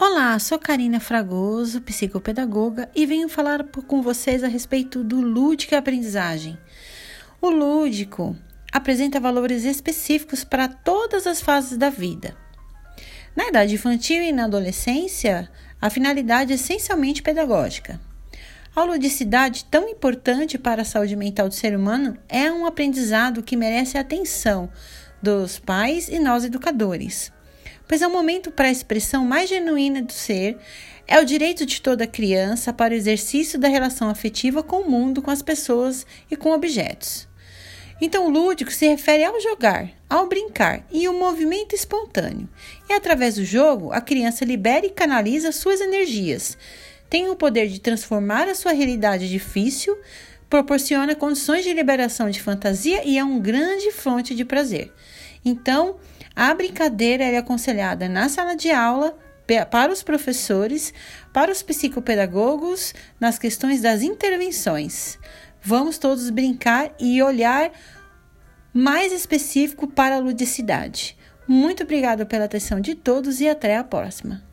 Olá, sou Karina Fragoso, psicopedagoga, e venho falar com vocês a respeito do lúdico e aprendizagem. O lúdico apresenta valores específicos para todas as fases da vida. Na idade infantil e na adolescência, a finalidade é essencialmente pedagógica. A ludicidade, tão importante para a saúde mental do ser humano, é um aprendizado que merece a atenção dos pais e nós educadores pois é o momento para a expressão mais genuína do ser, é o direito de toda criança para o exercício da relação afetiva com o mundo, com as pessoas e com objetos. Então, o lúdico se refere ao jogar, ao brincar e ao movimento espontâneo. E através do jogo, a criança libera e canaliza suas energias. Tem o poder de transformar a sua realidade difícil, proporciona condições de liberação de fantasia e é um grande fonte de prazer. Então, a brincadeira é aconselhada na sala de aula, para os professores, para os psicopedagogos, nas questões das intervenções. Vamos todos brincar e olhar mais específico para a ludicidade. Muito obrigada pela atenção de todos e até a próxima.